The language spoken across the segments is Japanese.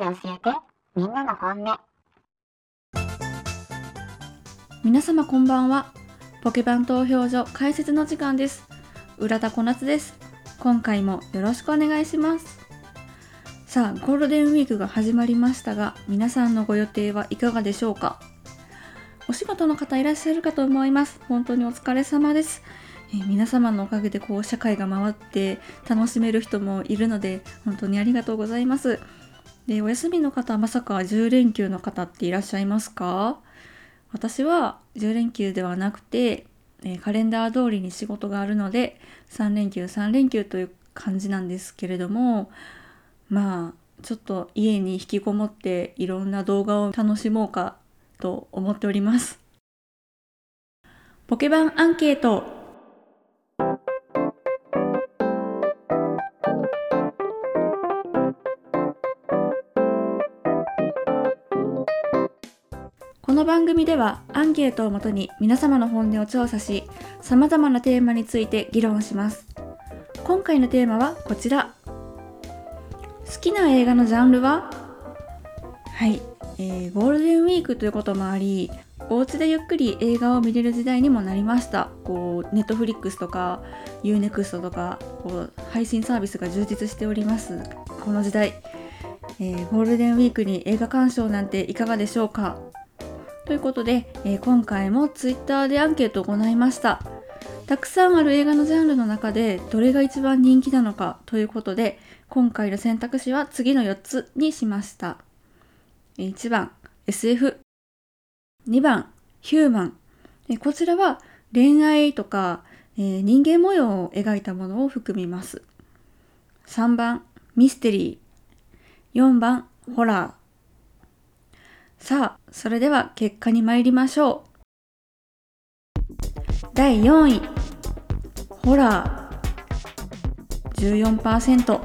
で教えて。みんなの本音。皆様こんばんは。ポケバン投票所解説の時間です。浦田小夏です。今回もよろしくお願いします。さあゴールデンウィークが始まりましたが皆さんのご予定はいかがでしょうか？お仕事の方いらっしゃるかと思います。本当にお疲れ様です。えー皆様のおかげでこう社会が回って楽しめる人もいるので本当にありがとうございます。でお休みの方まさか10連休の方っていらっしゃいますか？私は10連休ではなくて、えカレンダー通りに仕事があるので3連休3連休という感じなんですけれどもまあちょっと家に引きこもっていろんな動画を楽しもうかと思っております。ポケバンアンケート。この番組ではアンケートをもとに皆様の本音を調査し様々なテーマについて議論します。今回のテーマはこちら。好きな映画のジャンルは？はい、えーゴールデンウィークということもありお家でゆっくり映画を見れる時代にもなりました。こうネットフリックスとか UNEXT とかこう配信サービスが充実しております。この時代、えーゴールデンウィークに映画鑑賞なんていかがでしょうか？ということで、えー今回も Twitter でアンケートを行いました。たくさんある映画のジャンルの中でどれが一番人気なのかということで今回の選択肢は次の4つにしました。1番 SF2 番ヒューマン。こちらは恋愛とか、えー人間模様を描いたものを含みます。3番ミステリー。4番ホラー。さあそれでは結果に参りましょう。第4位。ホラー。14%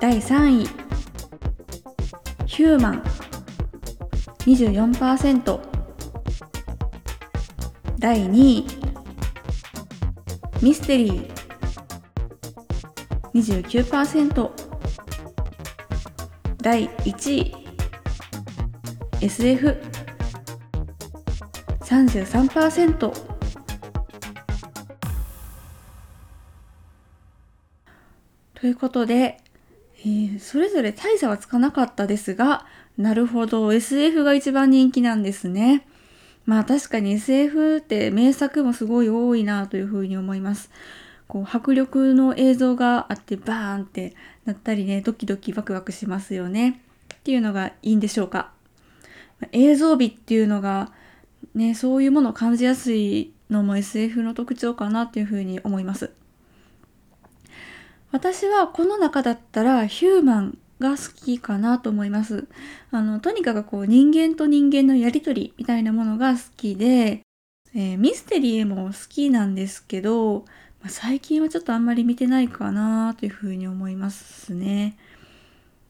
第3位。ヒューマン。24%第2位。ミステリー。29%第1位 SF 33%ということで、えーそれぞれ大差はつかなかったですがなるほど。SF が一番人気なんですね。まあ確かに SF って名作もすごい多いなというふうに思います。こう迫力の映像があってバーンってなったりねドキドキワクワクしますよね。っていうのがいいんでしょうか。映像美っていうのがねそういうものを感じやすいのも SF の特徴かなっていうふうに思います。私はこの中だったらヒューマンが好きかなと思います。あのとにかくこう人間と人間のやりとりみたいなものが好きで、えーミステリーも好きなんですけど、ま最近はちょっとあんまり見てないかなというふうに思いますね。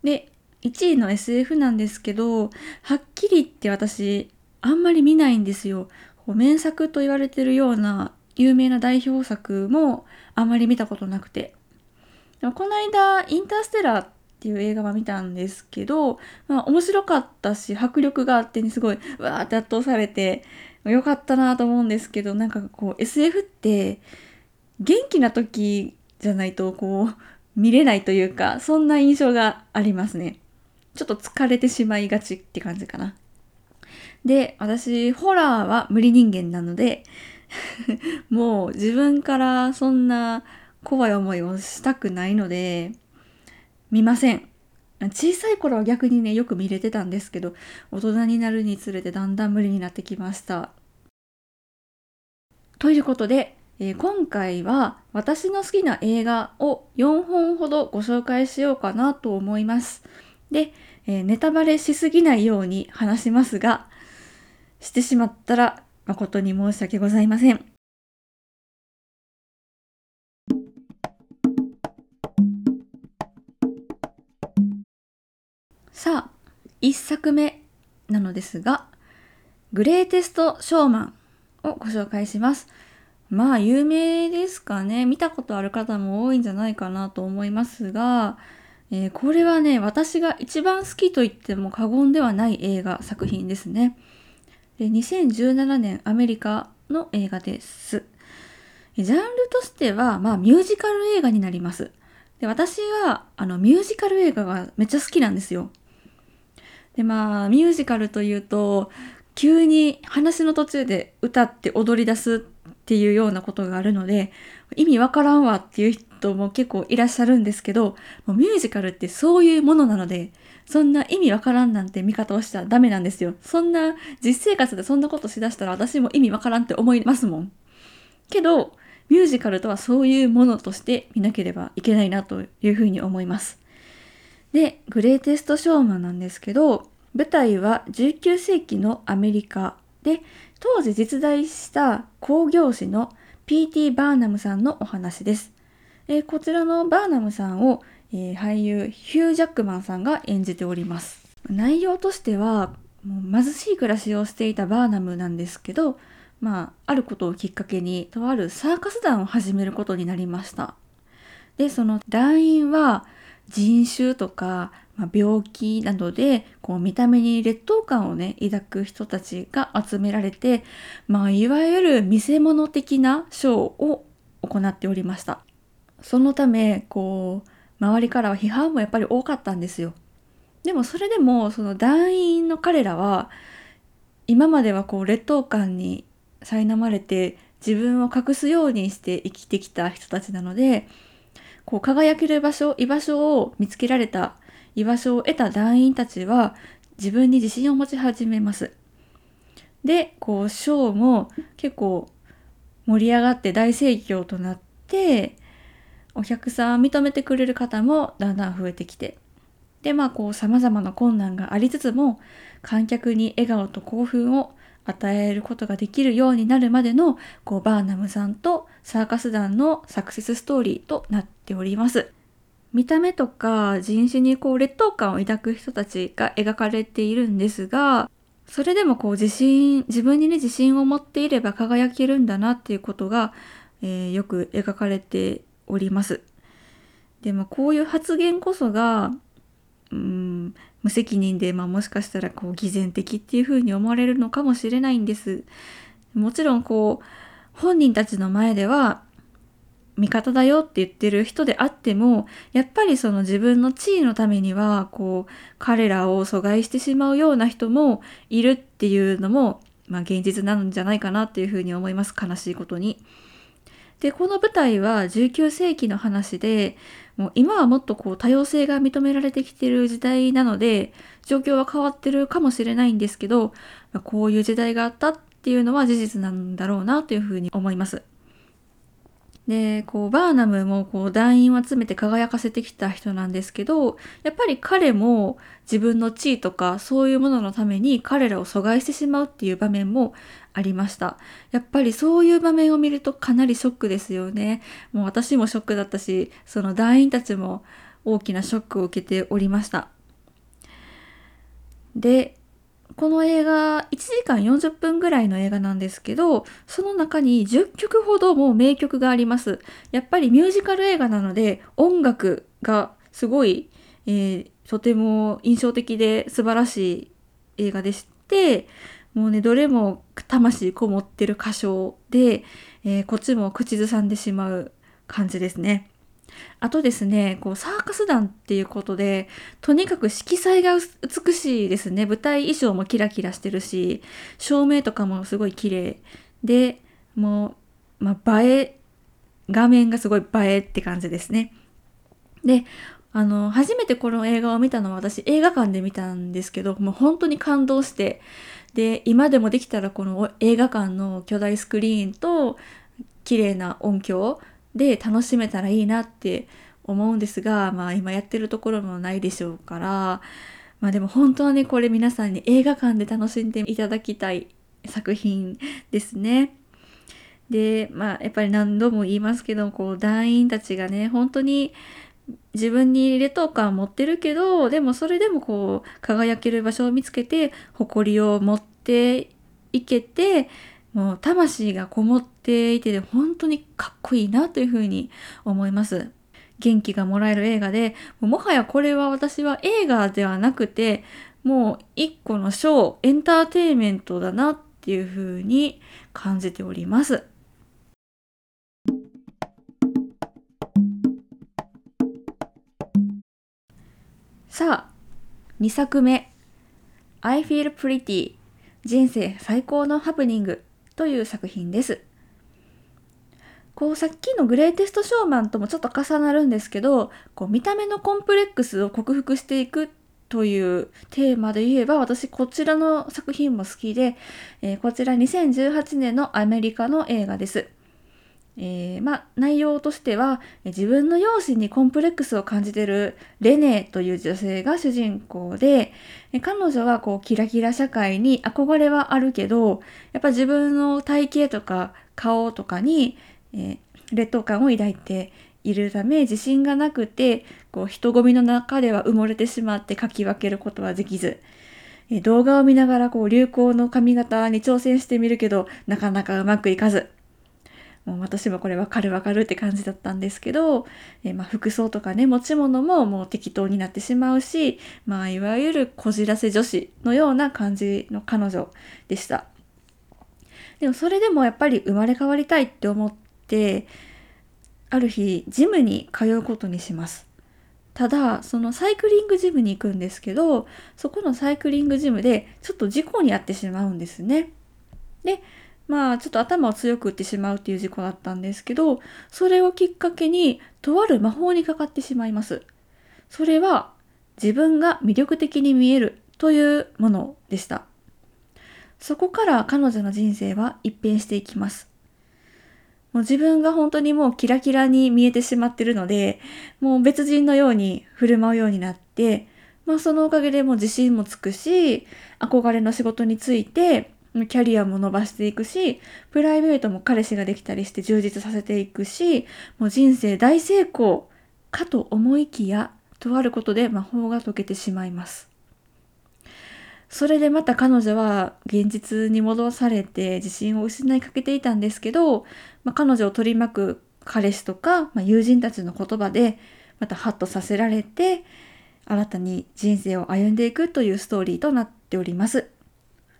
で1位の SF なんですけどはっきり言って私あんまり見ないんですよ。こう名作と言われてるような有名な代表作もあんまり見たことなくて。この間インターステラーっていう映画は見たんですけど、まあ、面白かったし迫力があってねすごいわーって圧倒されてよかったなと思うんですけどなんかこう SF って元気な時じゃないとこう見れないというかそんな印象がありますね。ちょっと疲れてしまいがちって感じかな。で私ホラーは無理人間なので もう自分からそんな怖い思いをしたくないので見ません。小さい頃は逆にねよく見れてたんですけど大人になるにつれてだんだん無理になってきました。ということで、えー今回は私の好きな映画を4本ほどご紹介しようかなと思います。で、えーネタバレしすぎないように話しますがしてしまったら誠に申し訳ございません。さあ1作目なのですがグレーテスト・ショーマンをご紹介します。まあ有名ですかね。見たことある方も多いんじゃないかなと思いますが、えー、これはね私が一番好きと言っても過言ではない映画作品ですね。で2017年アメリカの映画です。ジャンルとしてはまあミュージカル映画になります。で私はあのミュージカル映画がめっちゃ好きなんですよ。でまあミュージカルというと急に話の途中で歌って踊り出すっていうようなことがあるので意味わからんわっていう人も結構いらっしゃるんですけどもうミュージカルってそういうものなのでそんな意味わからんなんて見方をしたらダメなんですよ。そんな実生活でそんなことしだしたら私も意味わからんって思いますもん。けどミュージカルとはそういうものとして見なければいけないなというふうに思います。でグレイテストショーマンなんですけど舞台は19世紀のアメリカ。で当時実在した工業士の P.T. バーナムさんのお話です。えー、こちらのバーナムさんを、えー、俳優ヒュー・ジャックマンさんが演じております。内容としてはもう貧しい暮らしをしていたバーナムなんですけど、まあ、あることをきっかけにとあるサーカス団を始めることになりました。で、その団員は人種とかまあ、病気などでこう見た目に劣等感をね抱く人たちが集められて、まあ、いわゆる見せ物的なショーを行っておりました。そのためこう周りからは批判もやっぱり多かったんですよ。でもそれでもその団員の彼らは今まではこう劣等感に苛まれて自分を隠すようにして生きてきた人たちなのでこう輝ける場所居場所を見つけられた居場所を得た団員たちは自分に自信を持ち始めます。で、こう、ショーも結構盛り上がって大盛況となって、お客さんを認めてくれる方もだんだん増えてきて、で、まあこう様々な困難がありつつも、観客に笑顔と興奮を与えることができるようになるまでのこうバーナムさんとサーカス団のサクセスストーリーとなっております。見た目とか人種にこう劣等感を抱く人たちが描かれているんですが、それでもこう自信、自分にね自信を持っていれば輝けるんだなっていうことが、えー、よく描かれております。でもこういう発言こそが、うん、無責任で、まあ、もしかしたらこう偽善的っていうふうに思われるのかもしれないんです。もちろんこう本人たちの前では味方だよって言ってる人であってもやっぱりその自分の地位のためにはこう彼らを阻害してしまうような人もいるっていうのも、まあ、現実なんじゃないかなっていうふうに思います悲しいことに。でこの舞台は19世紀の話でもう今はもっとこう多様性が認められてきてる時代なので状況は変わってるかもしれないんですけど、まあ、こういう時代があったっていうのは事実なんだろうなというふうに思います。で、こう、バーナムもこう、団員を集めて輝かせてきた人なんですけど、やっぱり彼も自分の地位とかそういうもののために彼らを阻害してしまうっていう場面もありました。やっぱりそういう場面を見るとかなりショックですよね。もう私もショックだったし、その団員たちも大きなショックを受けておりました。で、この映画1時間40分ぐらいの映画なんですけどその中に10曲ほども名曲があります。やっぱりミュージカル映画なので音楽がすごい、えー、とても印象的で素晴らしい映画でしてもうねどれも魂こもってる歌唱で、えー、こっちも口ずさんでしまう感じですね。あとですね、こうサーカス団っていうことで、とにかく色彩が美しいですね。舞台衣装もキラキラしてるし、照明とかもすごい綺麗で、もう、まあ、映え、画面がすごい映えって感じですね。で、あの、初めてこの映画を見たのは私映画館で見たんですけど、もう本当に感動して、で、今でもできたらこの映画館の巨大スクリーンと綺麗な音響で楽しめたらいいなって思うんですが、まあ今やってるところもないでしょうから、まあでも本当はね、これ皆さんに映画館で楽しんでいただきたい作品ですね。で、まあやっぱり何度も言いますけど、こう団員たちがね、本当に自分に劣等感持ってるけど、でもそれでもこう輝ける場所を見つけて、誇りを持っていけて、もう魂がこもっていて本当にかっこいいなというふうに思います。元気がもらえる映画で、もはやこれは私は映画ではなくて、もう一個のショー、エンターテインメントだなっていうふうに感じております。さあ、2作目、I Feel Pretty 人生最高のハプニングという作品です。こうさっきのグレイテストショーマンともちょっと重なるんですけど、こう見た目のコンプレックスを克服していくというテーマで言えば私こちらの作品も好きで、えーこちら2018年のアメリカの映画です。えーまあ内容としては自分の容姿にコンプレックスを感じてるレネという女性が主人公で彼女はこうキラキラ社会に憧れはあるけどやっぱ自分の体型とか顔とかに、えー劣等感を抱いているため自信がなくてこう人混みの中では埋もれてしまってかき分けることはできずえ動画を見ながらこう流行の髪型に挑戦してみるけどなかなかうまくいかず。もう私もこれわかるわかるって感じだったんですけど、えーまあ、服装とかね持ち物ももう適当になってしまうし、まあ、いわゆるこじらせ女子のような感じの彼女でした。でもそれでもやっぱり生まれ変わりたいって思ってある日ジムに通うことにします。ただそのサイクリングジムに行くんですけどそこのサイクリングジムでちょっと事故に遭ってしまうんですね。でまあちょっと頭を強く打ってしまうっていう事故だったんですけどそれをきっかけにとある魔法にかかってしまいます。それは自分が魅力的に見えるというものでした。そこから彼女の人生は一変していきます。もう自分が本当にもうキラキラに見えてしまってるので、もう別人のように振る舞うようになって、まあそのおかげでもう自信もつくし、憧れの仕事について、キャリアも伸ばしていくし、プライベートも彼氏ができたりして充実させていくし、もう人生大成功かと思いきや、とあることで魔法が解けてしまいます。それでまた彼女は現実に戻されて自信を失いかけていたんですけど、まあ、彼女を取り巻く彼氏とか、まあ、友人たちの言葉でまたハッとさせられて新たに人生を歩んでいくというストーリーとなっております。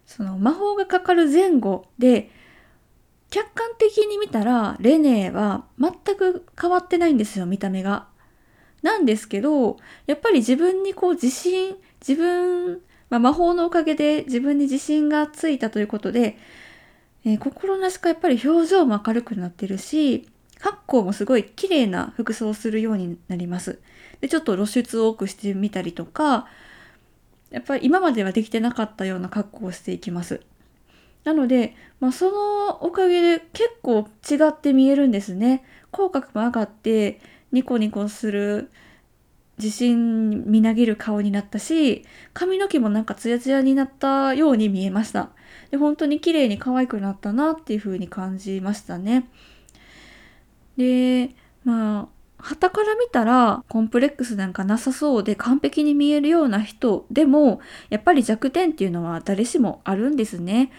その魔法がかかる前後で客観的に見たらレネーは全く変わってないんですよ見た目が。なんですけどやっぱり自分にこう自信自分まあ、魔法のおかげで自分に自信がついたということで、えー心なしかやっぱり表情も明るくなってるし、格好もすごい綺麗な服装をするようになります。で、ちょっと露出を多くしてみたりとか、やっぱり今まではできてなかったような格好をしていきます。なので、まあ、そのおかげで結構違って見えるんですね。口角も上がって、ニコニコする自信みなぎる顔になったし髪の毛もなんかツヤツヤになったように見えましたで本当に綺麗に可愛くなったなっていう風に感じましたねでまあ旗から見たらコンプレックスなんかなさそうで完璧に見えるような人でもやっぱり弱点っていうのは誰しもあるんですね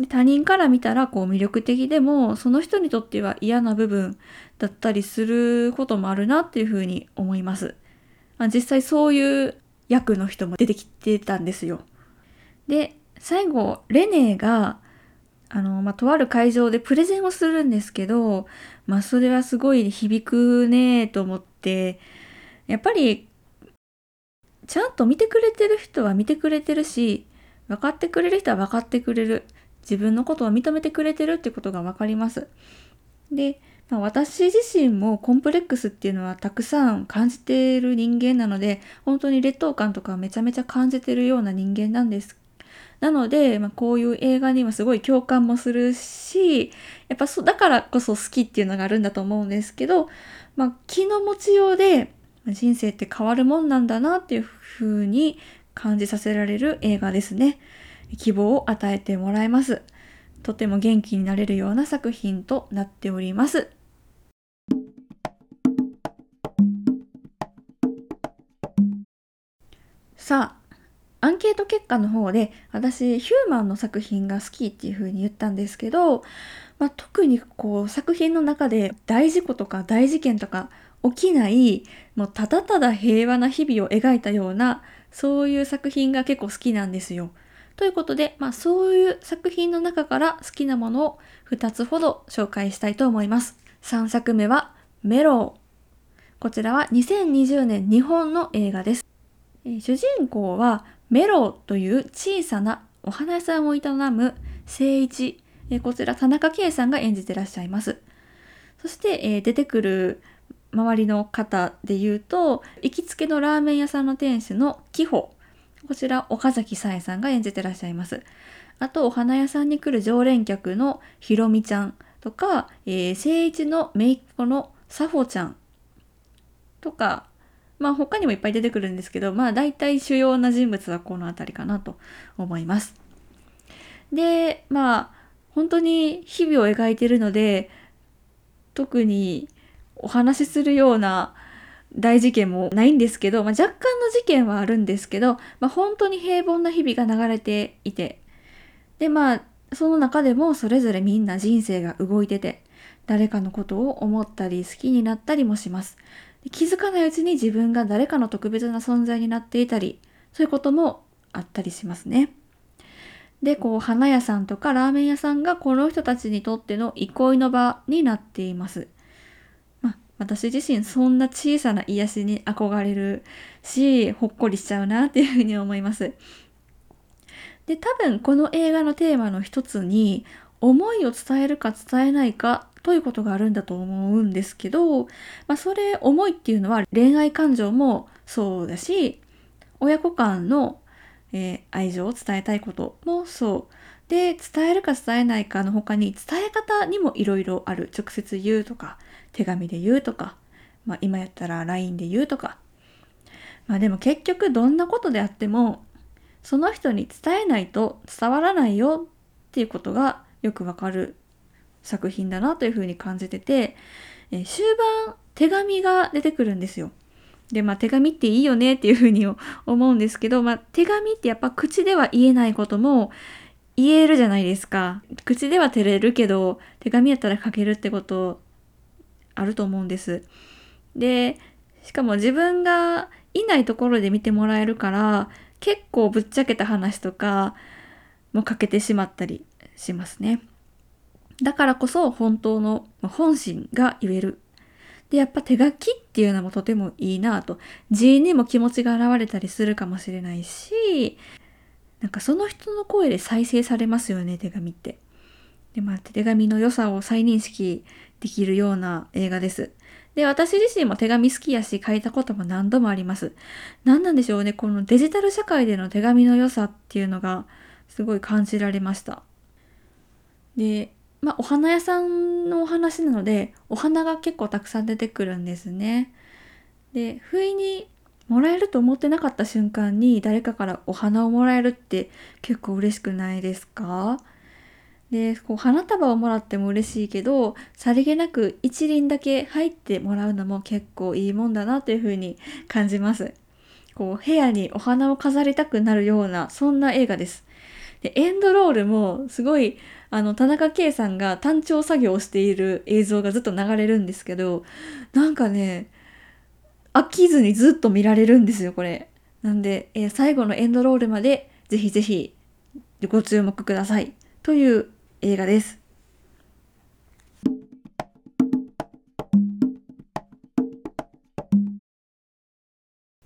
で他人から見たらこう魅力的でもその人にとっては嫌な部分だったりすることもあるなっていうふうに思います。まあ実際そういう役の人も出てきてたんですよ。で最後レネーがあの、まあ、とある会場でプレゼンをするんですけど、まあ、それはすごい響くねと思ってやっぱりちゃんと見てくれてる人は見てくれてるし分かってくれる人は分かってくれる自分のことを認めてくれてるってことが分かります。で、まあ、私自身もコンプレックスっていうのはたくさん感じている人間なので本当に劣等感とかめちゃめちゃ感じてるような人間なんです。なので、まあ、こういう映画にはすごい共感もするしやっぱそだからこそ好きっていうのがあるんだと思うんですけど、まあ、気の持ちようで人生って変わるもんなんだなっていうふうに感じさせられる映画ですね。希望を与えてもらえます。とても元気になれるような作品となっております。さあ、アンケート結果の方で私ヒューマンの作品が好きっていう風に言ったんですけど、まあ、特にこう作品の中で大事故とか大事件とか起きないもうただただ平和な日々を描いたようなそういう作品が結構好きなんですよ。ということで、まあ、そういう作品の中から好きなものを2つほど紹介したいと思います。3作目はメロー。こちらは2020年日本の映画です。主人公はメロという小さなお花屋さんを営む聖一。こちら田中圭さんが演じてらっしゃいます。そして出てくる周りの方で言うと行きつけのラーメン屋さんの店主のキホこちら岡崎さえさんが演じてらっしゃいますあとお花屋さんに来る常連客のひろみちゃんとか、えー、聖一の姪っ子のさほちゃんとかまあ他にもいっぱい出てくるんですけどまあ大体主要な人物はこの辺りかなと思います。でまあ本当に日々を描いてるので特にお話しするような大事件もないんですけど、まあ、若干の事件はあるんですけど、まあ、本当に平凡な日々が流れていてでまあその中でもそれぞれみんな人生が動いてて誰かのことを思ったり好きになったりもします。気づかないうちに自分が誰かの特別な存在になっていたりそういうこともあったりしますねでこう花屋さんとかラーメン屋さんがこの人たちにとっての憩いの場になっていますまあ私自身そんな小さな癒しに憧れるし、ほっこりしちゃうなっていうふうに思います。で、多分この映画のテーマの一つに、思いを伝えるか伝えないかということがあるんだと思うんですけど、まあ、それ思いっていうのは恋愛感情もそうだし、親子間の、えー、愛情を伝えたいこともそう。で、伝えるか伝えないかの他に伝え方にもいろいろある。直接言うとか、手紙で言うとか、まあ、今やったら LINE で言うとか。まあでも結局どんなことであっても、その人に伝えないと伝わらないよっていうことがよくわかる作品だなというふうに感じてて、え終盤手紙が出てくるんですよ。で、まあ手紙っていいよねっていうふうに 思うんですけど、まあ手紙ってやっぱ口では言えないことも言えるじゃないですか。口では照れるけど、手紙やったら書けるってことあると思うんです。で、しかも自分がいないところで見てもらえるから、結構ぶっちゃけた話とかも書けてしまったりしますね。だからこそ本当の本心が言える。で、やっぱ手書きっていうのもとてもいいなと。字にも気持ちが現れたりするかもしれないし、なんかその人の声で再生されますよね、手紙って。で、まあ、手紙の良さを再認識できるような映画です。で、私自身も手紙好きやし書いたことも何度もあります。何なんでしょうね、このデジタル社会での手紙の良さっていうのがすごい感じられました。で、まあ、お花屋さんのお話なので、お花が結構たくさん出てくるんですね。で、不意にもらえると思ってなかった瞬間に誰かからお花をもらえるって結構嬉しくないですか？でこう花束をもらっても嬉しいけどさりげなく一輪だけ入ってもらうのも結構いいもんだなというふうに感じます。こう部屋にお花を飾りたくなるようなそんな映画です。でエンドロールもすごいあの田中圭さんが単調作業をしている映像がずっと流れるんですけどなんかね飽きずにずっと見られるんですよこれ。なんで、えー、最後のエンドロールまでぜひぜひご注目くださいという映画です。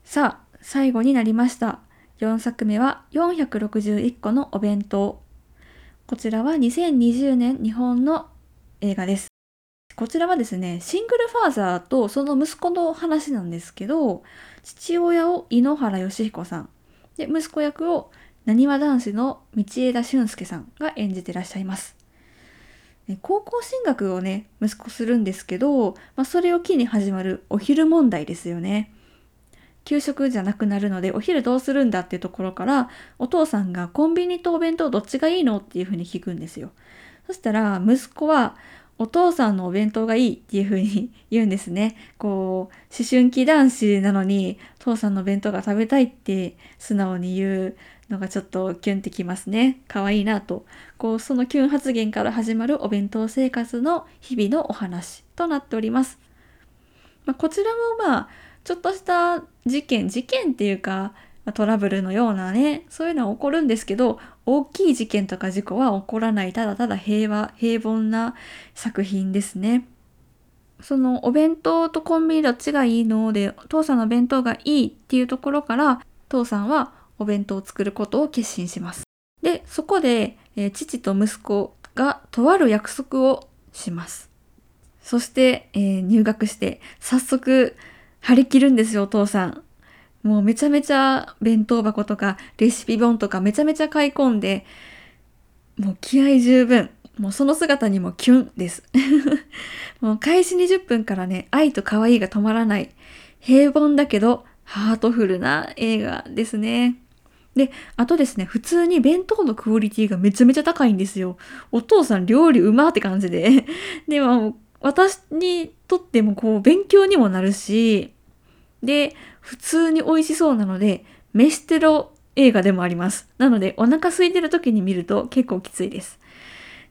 さあ、最後になりました。4作目は461個のお弁当。こちらは2020年日本の映画です。こちらはですね、シングルファーザーとその息子の話なんですけど、父親を井ノ原快彦さん、で、息子役をなにわ男子の道枝俊介さんが演じてらっしゃいます。高校進学をね、息子するんですけど、まあ、それを機に始まるお昼問題ですよね。給食じゃなくなるのでお昼どうするんだっていうところからお父さんがコンビニとお弁当どっちがいいの？っていうふうに聞くんですよ。そしたら息子はお父さんのお弁当がいいっていう風に言うんですね。こう、思春期男子なのに、父さんの弁当が食べたいって素直に言うのがちょっとキュンってきますね。可愛いなと。こう、そのキュン発言から始まるお弁当生活の日々のお話となっております。まあ、こちらもまあ、ちょっとした事件、事件っていうか、トラブルのようなね、そういうのは起こるんですけど、大きい事件とか事故は起こらない、ただただ平和、平凡な作品ですね。そのお弁当とコンビニどっちがいいので、父さんの弁当がいいっていうところから、父さんはお弁当を作ることを決心します。で、そこで、えー、父と息子がとある約束をします。そして、えー、入学して早速張り切るんですよ、お父さん。もうめちゃめちゃ弁当箱とかレシピ本とかめちゃめちゃ買い込んで、もう気合十分。もうその姿にもキュンです。もう開始20分からね、愛と可愛いが止まらない。平凡だけどハートフルな映画ですね。で、あとですね、普通に弁当のクオリティがめちゃめちゃ高いんですよ。お父さん料理うまって感じで。でも、私にとってもこう勉強にもなるし、で、普通に美味しそうなので、飯テロ映画でもあります。なので、お腹空いてる時に見ると結構きついです。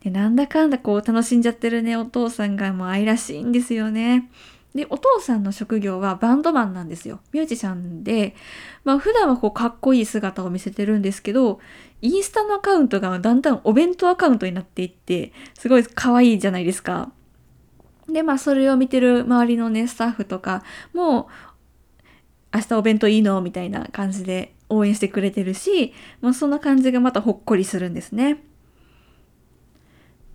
で、なんだかんだこう楽しんじゃってるね、お父さんがもう愛らしいんですよね。で、お父さんの職業はバンドマンなんですよ。ミュージシャンで、まあ普段はこうかっこいい姿を見せてるんですけど、インスタのアカウントがだんだんお弁当アカウントになっていって、すごい可愛いじゃないですか。で、まあそれを見てる周りのね、スタッフとかも、明日お弁当いいの？みたいな感じで応援してくれてるし、もうそんな感じがまたほっこりするんですね。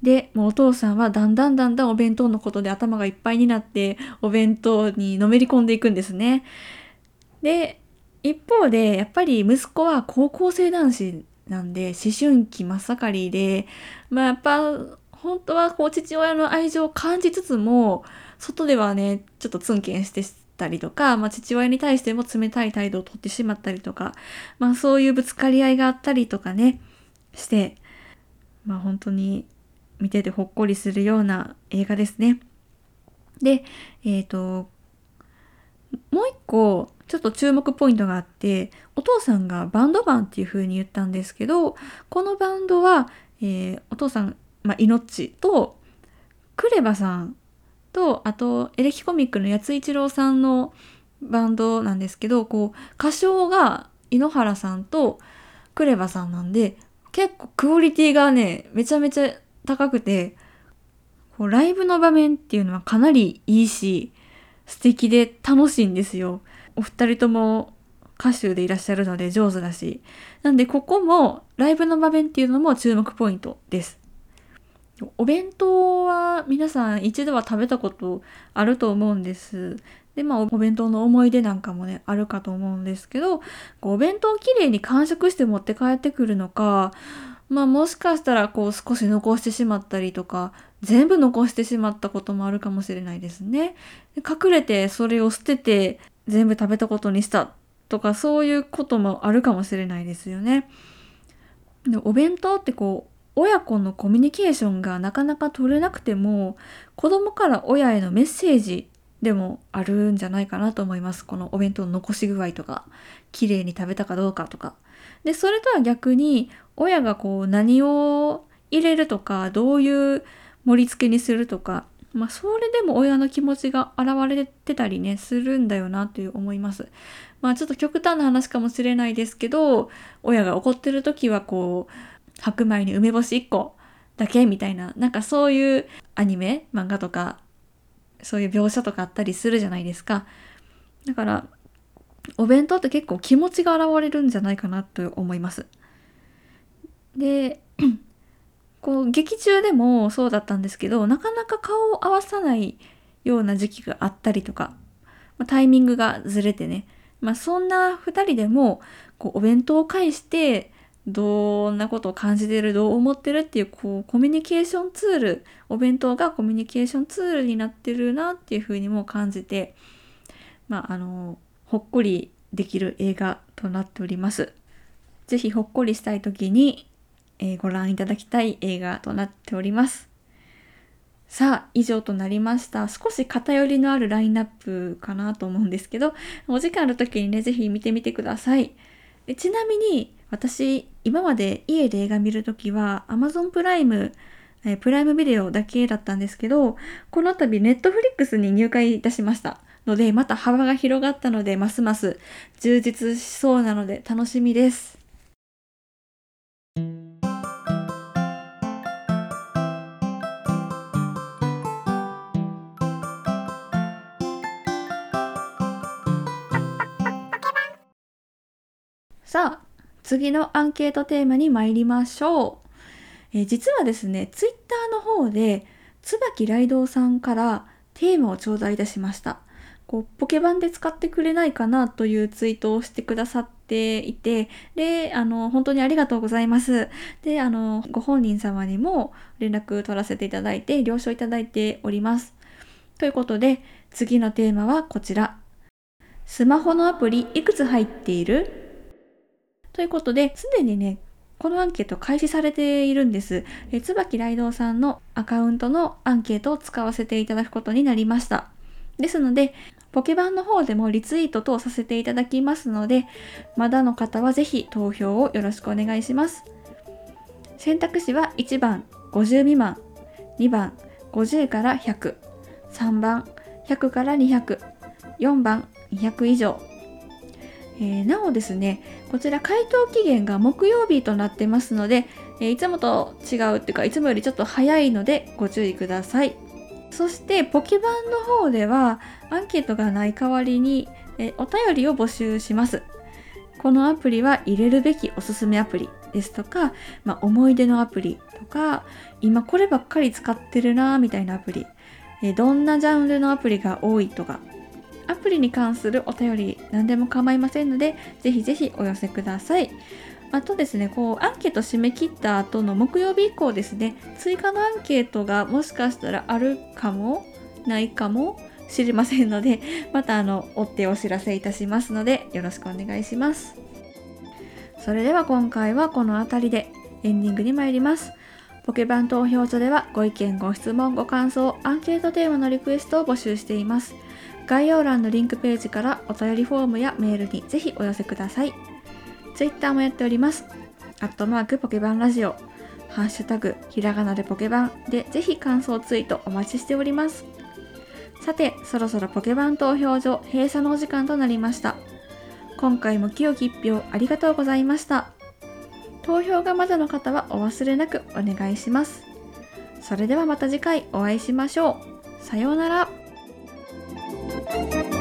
で、もうお父さんはだんだんだんだんお弁当のことで頭がいっぱいになって、お弁当にのめり込んでいくんですね。で、一方で、やっぱり息子は高校生男子なんで、思春期真っ盛りで、まあやっぱ、本当はこう父親の愛情を感じつつも、外ではね、ちょっとツンケンしてたりとか、まあ、父親に対しても冷たい態度をとってしまったりとか、まあ、そういうぶつかり合いがあったりとかね、して、まあ、本当に見ててほっこりするような映画ですね。で、えっ、ー、と、もう一個、ちょっと注目ポイントがあって、お父さんがバンドマンっていう風に言ったんですけど、このバンドは、えー、お父さん、まあ、命と、クレバさんと、あと、エレキコミックの八一郎さんのバンドなんですけど、こう、歌唱が井ノ原さんとクレバさんなんで、結構クオリティがね、めちゃめちゃ高くて、こうライブの場面っていうのはかなりいいし、素敵で楽しいんですよ。お二人とも歌手でいらっしゃるので上手だし。なんでここもライブの場面っていうのも注目ポイントです。お弁当は皆さん一度は食べたことあると思うんです。で、まあ、お弁当の思い出なんかもね、あるかと思うんですけど、お弁当をきれいに完食して持って帰ってくるのか、まあもしかしたらこう少し残してしまったりとか、全部残してしまったこともあるかもしれないですね。隠れてそれを捨てて全部食べたことにしたとかそういうこともあるかもしれないですよね。でお弁当ってこう親子のコミュニケーションがなかなか取れなくても子供から親へのメッセージでもあるんじゃないかなと思います。このお弁当の残し具合とか、綺麗に食べたかどうかとか。で、それとは逆に、親がこう何を入れるとか、どういう盛り付けにするとか、まあ、それでも親の気持ちが現れてたりね、するんだよなという思います。まあ、ちょっと極端な話かもしれないですけど、親が怒ってる時はこう、白米に梅干し1個だけみたいな、なんかそういうアニメ、漫画とか、そういう描写とかあったりするじゃないですか。だから、お弁当って結構気持ちが現れるんじゃないかなと思います。で、こう劇中でもそうだったんですけど、なかなか顔を合わさないような時期があったりとか、ま、タイミングがずれてね、まあそんな2人でもこうお弁当を介してどんなことを感じてる、どう思ってるっていう、こう、コミュニケーションツール、お弁当がコミュニケーションツールになってるなっていうふうにも感じて、まあ、あの、ほっこりできる映画となっております。ぜひほっこりしたい時に、えー、ご覧いただきたい映画となっております。さあ以上となりました少し偏りのあるラインナップかなと思うんですけどお時間ある時にね是非見てみてくださいちなみに私今まで家で映画見るときは Amazon プライムえプライムビデオだけだったんですけどこの度 Netflix に入会いたしました。のでまた幅が広がったのでますます充実しそうなので楽しみです。さあ次のアンケートテーマに参りましょう、え実はですねツイッターの方で椿ライドウさんからテーマを頂戴いたしました。こうポケバンで使ってくれないかなというツイートをしてくださっていてであの本当にありがとうございます。であのご本人様にも連絡取らせていただいて了承いただいております。ということで次のテーマはこちら。スマホのアプリいくつ入っている？ということで、すでにね、このアンケート開始されているんです。え椿ライドウさんのアカウントのアンケートを使わせていただくことになりました。ですので、ポケバンの方でもリツイート等させていただきますので、まだの方はぜひ投票をよろしくお願いします。選択肢は1番50未満、2番50から100、3番100から200、4番200以上、えーなおですねこちら回答期限が木曜日となってますので、えーいつもと違うっていうかいつもよりちょっと早いのでご注意ください。そしてポケバンの方ではアンケートがない代わりに、えーお便りを募集します。このアプリは入れるべきおすすめアプリですとか、まあ、思い出のアプリとか今こればっかり使ってるなみたいなアプリ、えどんなジャンルのアプリが多いとかアプリに関するお便り何でも構いませんのでぜひぜひお寄せください。あとですねこうアンケート締め切った後の木曜日以降ですね追加のアンケートがもしかしたらあるかもないかも知りませんので またあの追ってお知らせいたしますのでよろしくお願いします。それでは今回はこの辺りでエンディングに参ります。ポケバン投票所ではご意見ご質問ご感想アンケートテーマのリクエストを募集しています。概要欄のリンクページからお便りフォームやメールにぜひお寄せください。Twitter もやっております。アットマークポケバンラジオ、ハッシュタグひらがなでポケバンでぜひ感想ツイートお待ちしております。さて、そろそろポケバン投票所閉鎖のお時間となりました。今回も清き一票ありがとうございました。投票がまだの方はお忘れなくお願いします。それではまた次回お会いしましょう。さようなら。Thank you.